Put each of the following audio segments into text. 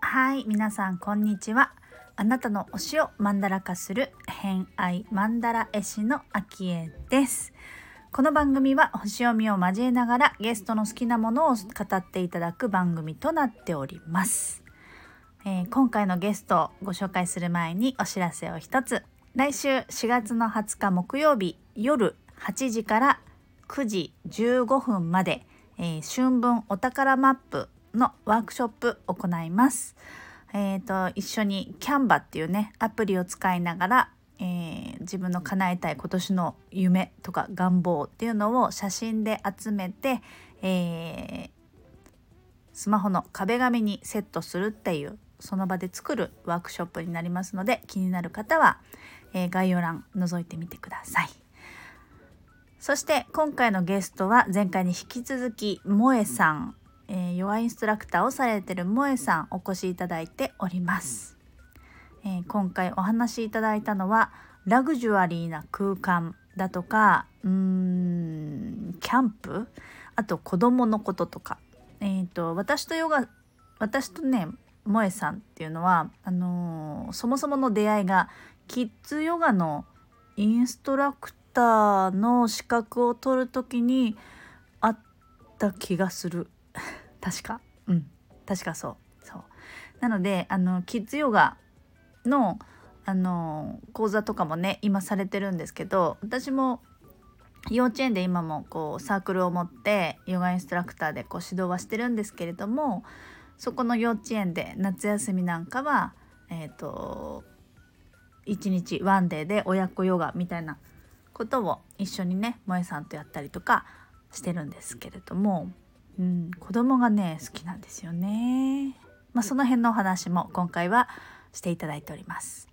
はい皆さんこんにちは。あなたの推しをマンダラ化する偏愛マンダラ絵師のあきえです。この番組は星読みを交えながらゲストの好きなものを語っていただく番組となっております、えー今回のゲストをご紹介する前にお知らせを一つ来週4月の20日木曜日夜8時から9時15分まで、えー春分お宝マップのワークショップ行います。えー、と一緒にキャンバっていうねアプリを使いながら、えー自分の叶えたい今年の夢とか願望っていうのを写真で集めて、えースマホの壁紙にセットするっていうその場で作るワークショップになりますので気になる方は、えー概要欄覗いてみてください。そして今回のゲストは前回に引き続き萌えさん、えーヨガインストラクターをされてる萌えさんお越しいただいております、えー今回お話しいただいたのはラグジュアリーな空間だとかうーんキャンプあと子供のこととかえっ、と私とヨガ私とね萌えさんっていうのはあのーそもそもの出会いがキッズヨガのインストラクターの資格を取る時にあった気がする。確か？うん。確かそう。そう。なのであのキッズヨガのあの講座とかもね今されてるんですけど私も幼稚園で今もこうサークルを持ってヨガインストラクターでこう指導はしてるんですけれどもそこの幼稚園で夏休みなんかはえっ、と一日ワンデーで親子ヨガみたいなことを一緒にね萌えさんとやったりとかしてるんですけれども、うん、子供がね好きなんですよね。まあ、その辺のお話も今回はしていただいております。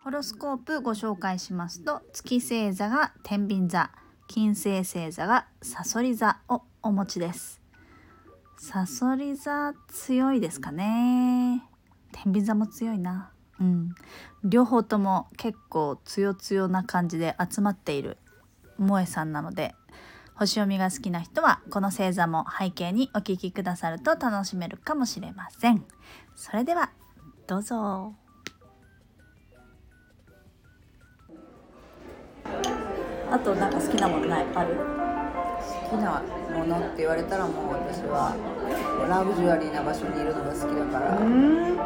ホロスコープご紹介しますと月星座が天秤座金星星座がサソリ座をお持ちです。サソリ座強いですかね。天秤座も強いな。うん、両方とも結構強強な感じで集まっている萌えさんなので星読みが好きな人はこの星座も背景にお聞きくださると楽しめるかもしれません。それではどうぞ。あとなんか好きなものない？ある？好きなものって言われたらもう私はラグジュアリーな場所にいるのが好きだから、ん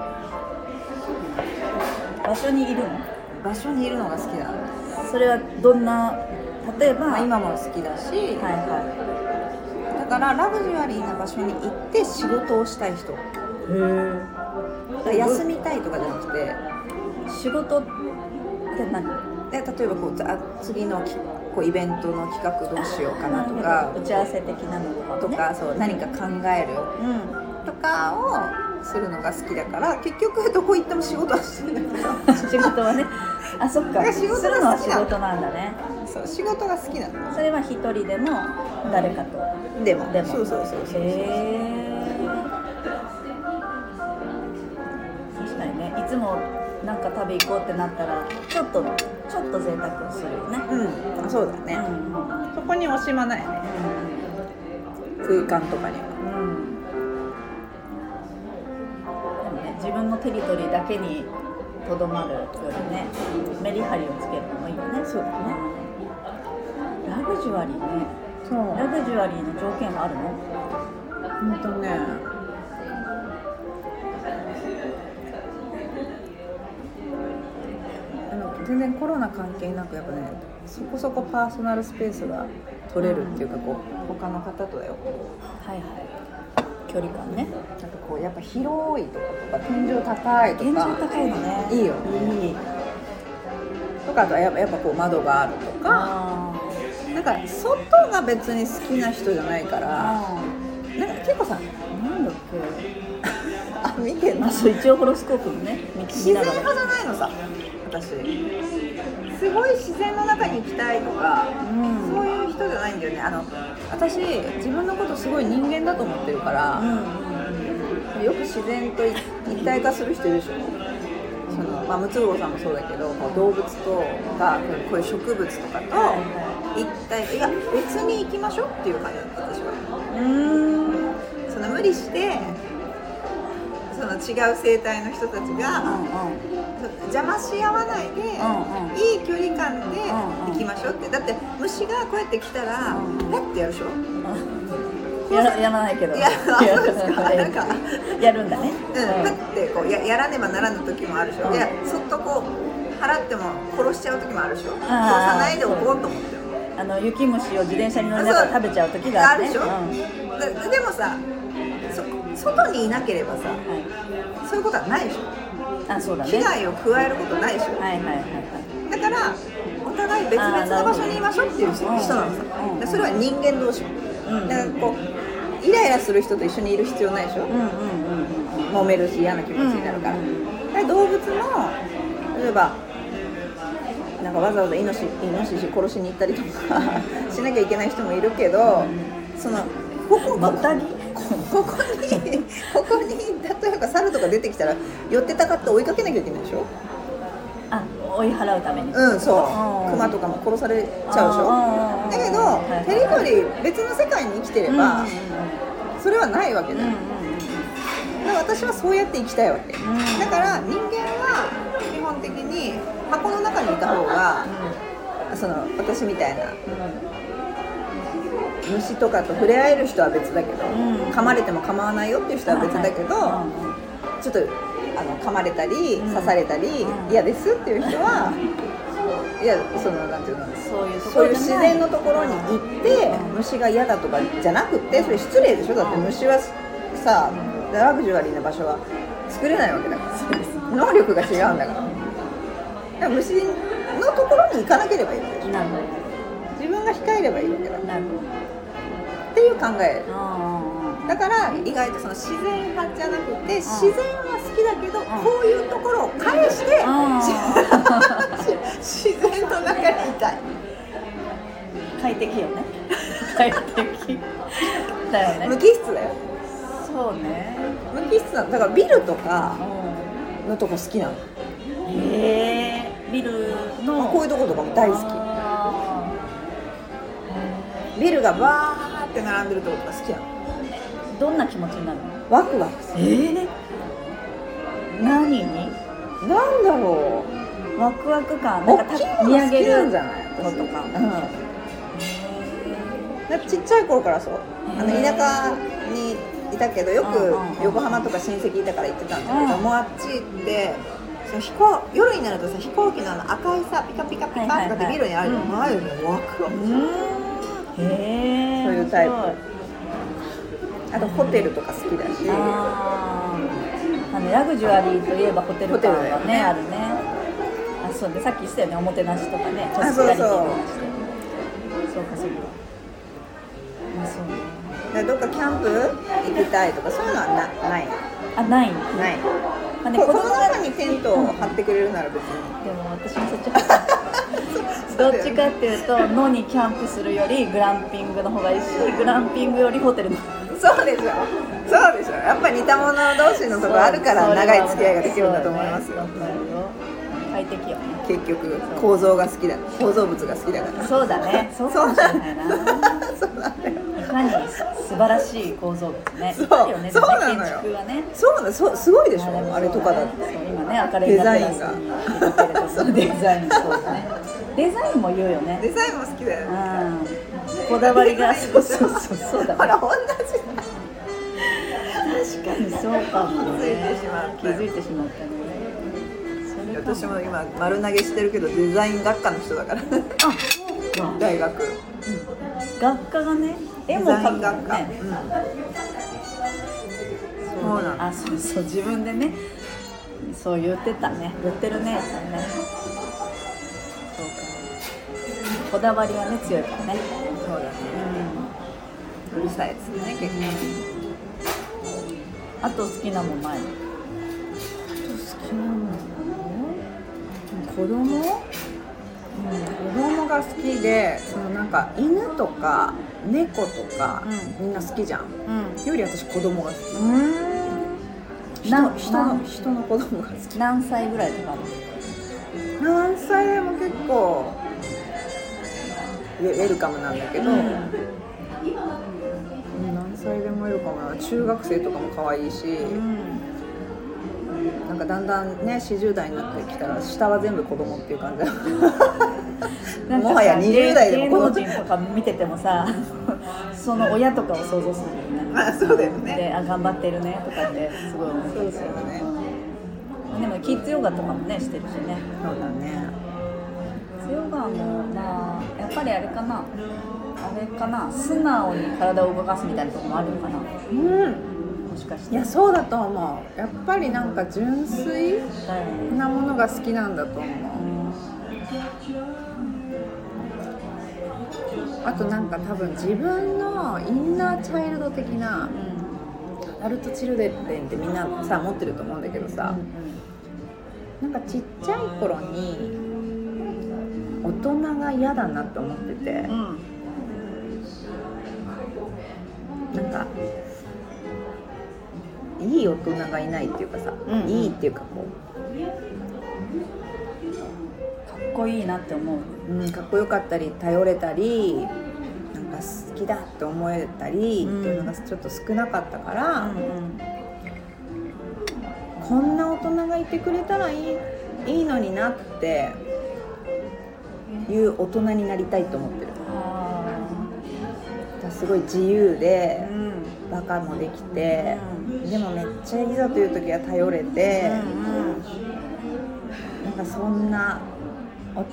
場所にいるの？場所にいるのが好きなの、それはどんな？例えば、まあ、今も好きだし、はいはだからラグジュアリーな場所に行って仕事をしたい人。だから休みたいとかじゃなくて。い仕事って何？で例えばこうあ次のきこうイベントの企画どうしようかなとか。打ち合わせ的なのとかね。とかそう何か考えるうん。とかをするのが好きだから結局どこ行っても仕事はしてるんだけど仕事はね。あそっか。仕事がするのは仕事なんだね。そう仕事が好きなの。それは一人でも誰かと。でも。でも。そうそうそうそうへえ確かにね。いつもなんか旅行こうってなったらちょっとちょっと贅沢するよね。うん。あそうだね、うん。そこに惜しまないね。空間とかには。うん自分のテリトリーだけにとどまるよりねメリハリをつけるのもいいよね。そうだね。ラグジュアリーね。そう。ラグジュアリーの条件はあるの？ほんとね。あの全然コロナ関係なくやっぱねそこそこパーソナルスペースが取れるっていうかこう他の方とだよ。はいはい距離感ね。なんかこうやっぱ広いとかとか天井高いとか。天井高いのね。いいよいいとかあとはやっぱやっぱこう窓があるとか。あなんか外が別に好きな人じゃないから。あなんか結構さなんだっ あ見てんけの一応ホロスコープもね見自然派じゃないのさ私。すごい自然の中に行きたいとか、うん。そういう人じゃないんだよね。あの私自分のことすごい人間だと思ってるから、うん。よく自然と一体化する人いるでしょ。その、まあ、ムツゴロウさんもそうだけどこう動物とかこういう植物とかと一体いや別に行きましょうっていう感じだった私は。うん。その無理してその違う生態の人たちが、邪魔し合わないで、うんうん。いい距離感でうんうん。行きましょうって。だって虫がこうやって来たら、うんうん。ペッてやるでしょ？やらやらないけど。いやあそうですか。なんかやるんだね。うん、ペッてこうややらねばならぬ時もあるでしょ、うん。いやそっとこう払っても殺しちゃう時もあるでしょ？殺さないでおこうと思ってるあの雪虫を自転車に乗りながら食べちゃう時があるね。でしょ、うん。ででもさそ外にいなければさはい。そういうことはないでしょ？あそうだね。危害を加えることないでしょ、はいはいはいはい。だからお互い別々の場所にいましょうっていう人なのさうんでそれは人間同士。もうん。だからこうイライラする人と一緒にいる必要ないでしょ。うんうんうんうん揉めるし嫌な気持ちになるから。うんで動物も例えばなんかわざわざイノシイノシシ殺しに行ったりとかしなきゃいけない人もいるけどそのここまたぎここに ここに例えば猿とか出てきたら寄ってたかって追いかけなきゃいけないでしょ？あ追い払うために。うんそう。うん。クマとかも殺されちゃうでしょ？だけどはいテリトリー別の世界に生きてればそれはないわけだよ。うんうんだから私はそうやって生きたいわけ。だん。から人間は基本的に箱の中にいた方がその私みたいな虫とかと触れ合える人は別だけど、うん。噛まれても構わないよっていう人は別だけど、ちょっとあの噛まれたりうん。刺されたりうん。嫌ですっていう人はいやそのなんていうのそういうそういう自然のところに行ってうん。虫が嫌だとかじゃなくってそれ失礼でしょ？だって虫はさラグジュアリーな場所は作れないわけだから。能力が違うんだから。だから虫のところに行かなければいいわけでしょ。自分が控えればいいわけだなるほていう考え。だから意外とその自然派じゃなくて自然は好きだけどん。こういうところを返してあ 自然の中にいたい。快適よね。快適。だよね。無機質だよ。そうね。無機質なの。だからビルとかうのとこ好きなの。んへえ。ビルの。こういうとことかも大好あきビルがバーって並んでるとことか好きなのーどんな気持ちになるの？ワクワク。するええ何に？なんだろう。ワクワク感。なんか大きいたのが好きなんじゃい？ないのとか。うん。だってちっちゃい頃からそう。あの田舎にいたけどよく横浜とか親戚いたから行ってたんだけど、うん。もうあっち行って飛行夜になるとさ飛行機のあの赤いさピカピカピカとかってビルにあるの、はい前よりもワクワク。うーん。へえそういうタイプ。あとホテルとか好きだし。あのラグジュアリーといえばホテル感はねね。あるね。あそうね。さっき言ってたよね。おもてなしとかね。ホあスピタリティそうそうとかして。そうかそうか。あそうね。どっかキャンプ行きたいとかそういうのはなない？あない。ない。まあねここの中にテントを張ってくれるなら別に。でも私もそっち派どっちかっていうと野にキャンプするよりグランピングの方がいいしグランピングよりホテルのそうでしょ。そうでしょ。やっぱ似た者同士のとこあるから長い付き合いができるんだと思いますよ。ね快適よ。ね結局構造が好きだ。構造物が好きだから。そうだね。そうかもしれないな。そうなんだよいかに素晴らしい構造物ね。そう。ね。そうなのよ。ね。そうだそうすごいでしょ。でもあれとかだって。今ね赤レンガテラスに出てるとこデザイン そうねデザインも言うよね。デザインも好きだよね。うん。こだわりが。そうそうそうそう。だね。ほら同じ。確かにそうかもね。気づいてしまった気づいてしまったね私も今丸投げしてるけどデザイン学科の人だから。あそうか。大学。学科がね絵デも描く学科、んね。うん。そうなのあそうそう。自分でねそう言ってたね。言ってるねねこだわりはね強いからね。そうだね。うるさいですね結構あと好きなもんないの？好きなの？子供、うん、子供が好きでそのなんか犬とか猫とか、うみんな好きじゃん。うん。より私子供が好き。うん。な人人の人の子供が好き。何歳ぐらいとか何歳でも結構ウェルカムなんだけど、うん。何歳でもウェルカムな中学生とかも可愛いし、なんかだんだんね40代になってきたら下は全部子供っていう感じ もはや20代でも芸子供芸能人とか見ててもさ その親とかを想像するよね。まあそうだよね。であ頑張ってるねとかってすごい思う。そうそうだね。でもキッズヨガとかもねしてるしね。そうだねまあやっぱりあれかな。あれかな。素直に体を動かすみたいなところもあるのかな。うん。もしかして。いやそうだと思う。やっぱりなんか純粋だよねなものが好きなんだと思う。あとなんか多分自分のインナーチャイルド的なアダルトチルデレンってみんなさ持ってると思うんだけどさ。なんかちっちゃい頃に大人が嫌だなって思ってて。うん。うんなんかいい大人がいないっていうかさ、うんうん。いいっていうかこかっこいいなって思う。う、うん、かっこよかったり頼れたりなんか好きだって思えたりうん。っていうのがちょっと少なかったから、うん。こんな大人がいてくれたらいいいいのになっていう大人になりたいと思ってる。すごい自由ーでうん。バカもできてでもめっちゃいざという時は頼れてなんかそんな大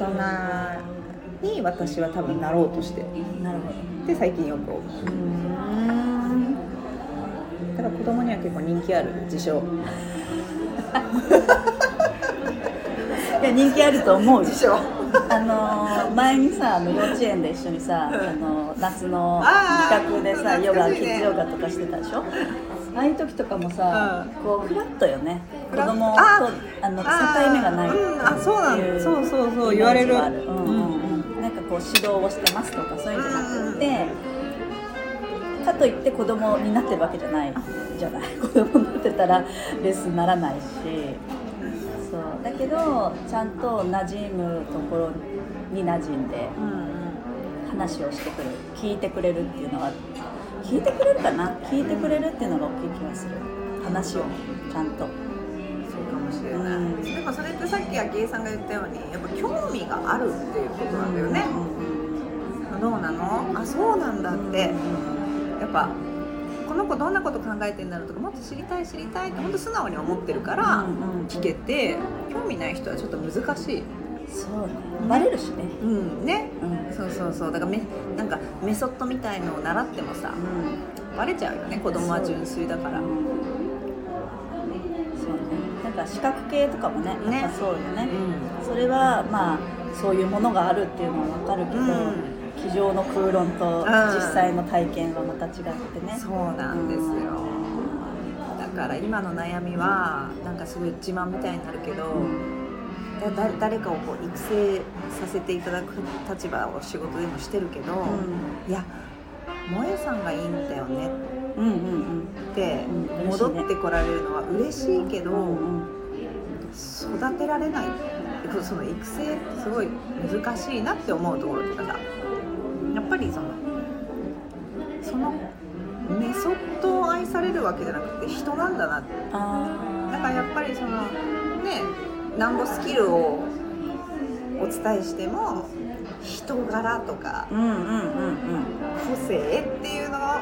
人に私は多分なろうとしてなるほど。って最近よく思う。うん。だから子供には結構人気ある自称 いや人気あると思う自称あのー前にさあの幼稚園で一緒にさ、あの夏の企画でさヨガキッズヨガとかしてたでしょ？ああいう時とかもさ、こうフラットよね。子供とああの境目がないあそうないうのそうそうそう言われる。うんなんかこう指導をしてますとかそういうんじゃなくて、かといって子供になってるわけじゃないじゃない。子供になってたらレッスンにならないしけどちゃんと馴染むところに馴染んでうん話をしてくれる聞いてくれるっていうのは聞いてくれるかな？聞いてくれるっていうのが大きい気がする。話をちゃんと。そうかもしれない、うん。でもそれってさっき昭恵さんが言ったようにやっぱ興味があるっていうことなんだよね、どうなの？あそうなんだって。やっぱこの子どんなこと考えてんだろうとかもっと知りたい知りたいって本当素直に思ってるからうんうん聞けて興味ない人はちょっと難しい。そうね。バレるしね。うん。ね。うん。そうそうそう。だからめなんかメソッドみたいのを習ってもさバレちゃうよね子供は純粋だから。そうね。なんか視覚系とかもねね。そうよね。うそれはまあそういうものがあるっていうのは分かるけど、うん机上の空論とん。実際の体験はまた違ってね、んそうなんですよ。だから今の悩みはなんかすごい自慢みたいになるけど、だだ誰かをこう育成させていただく立場を仕事でもしてるけど、いや萌えさんがいいんだよね。うんうんうん。ってうん。戻ってこられるのは嬉しいけど、うんうん育てられない。その育成ってすごい難しいなって思うところとかさやっぱりそのそのメソッドを愛されるわけじゃなくて人なんだなって。だからやっぱりそのねなんぼスキルをお伝えしても人柄とかうんうんうんうん。個性っていうのが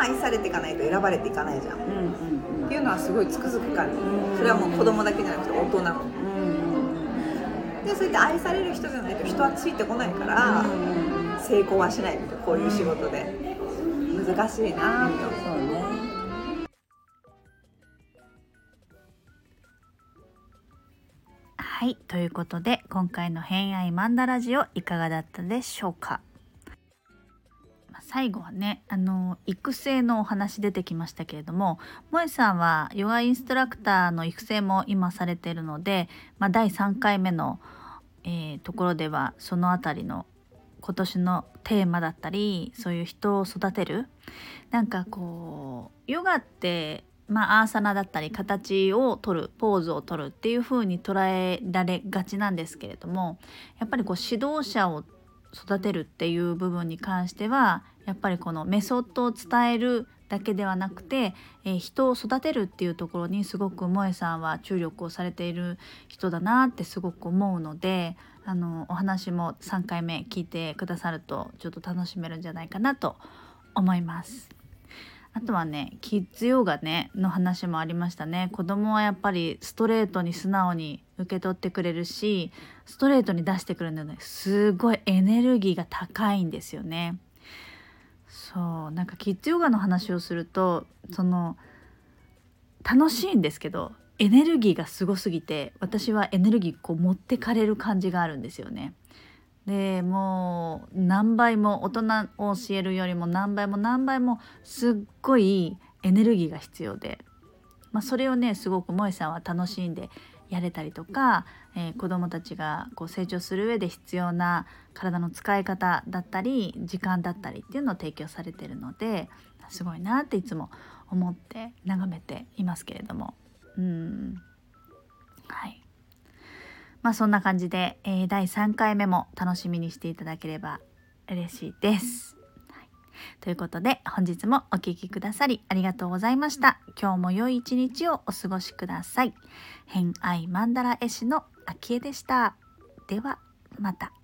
愛されていかないと選ばれていかないじゃん。っうんうん。ていうのはすごいつくづく感じ。うんそれはもう子供だけじゃなくて大人も。うんうんでそうやって愛される人じゃないと人はついてこないからうん成功はしないみたいなこういう仕事で。難しいな。とそうねはいということで今回の「偏愛マンダラジオ」いかがだったでしょうか。まあ最後はねあの育成のお話出てきましたけれども萌さんはヨガインストラクターの育成も今されているので、まあ、第3回目の、えーところではそのあたりの今年のテーマだったりそういう人を育てる。なんかこうヨガってまあ、アーサナだったり形を取るポーズを取るっていう風に捉えられがちなんですけれどもやっぱりこう指導者を育てるっていう部分に関してはやっぱりこのメソッドを伝えるだけではなくて、えー、人を育てるっていうところにすごく萌さんは注力をされている人だなってすごく思うのであのお話も3回目聞いてくださるとちょっと楽しめるんじゃないかなと思います。あとはねキッズヨガねの話もありましたね子供はやっぱりストレートに素直に受け取ってくれるしストレートに出してくるのですごいエネルギーが高いんですよねそうなんかキッズヨガの話をするとその楽しいんですけどエネルギーがすごすぎて私はエネルギーこう持ってかれる感じがあるんですよね。でもう何倍も大人を教えるよりも何倍も何倍もすっごいエネルギーが必要で、まあ、それをねすごく萌さんは楽しんでやれたりとか、えー、子どもたちがこう成長する上で必要な体の使い方だったり時間だったりっていうのを提供されてるのですごいなっていつも思って眺めていますけれどもうんはいまあそんな感じで、えー、第3回目も楽しみにしていただければ嬉しいです。はい、ということで本日もお聴きくださりありがとうございました。今日も良い一日をお過ごしください。偏愛マンダラ絵師のあきえでした。ではまた。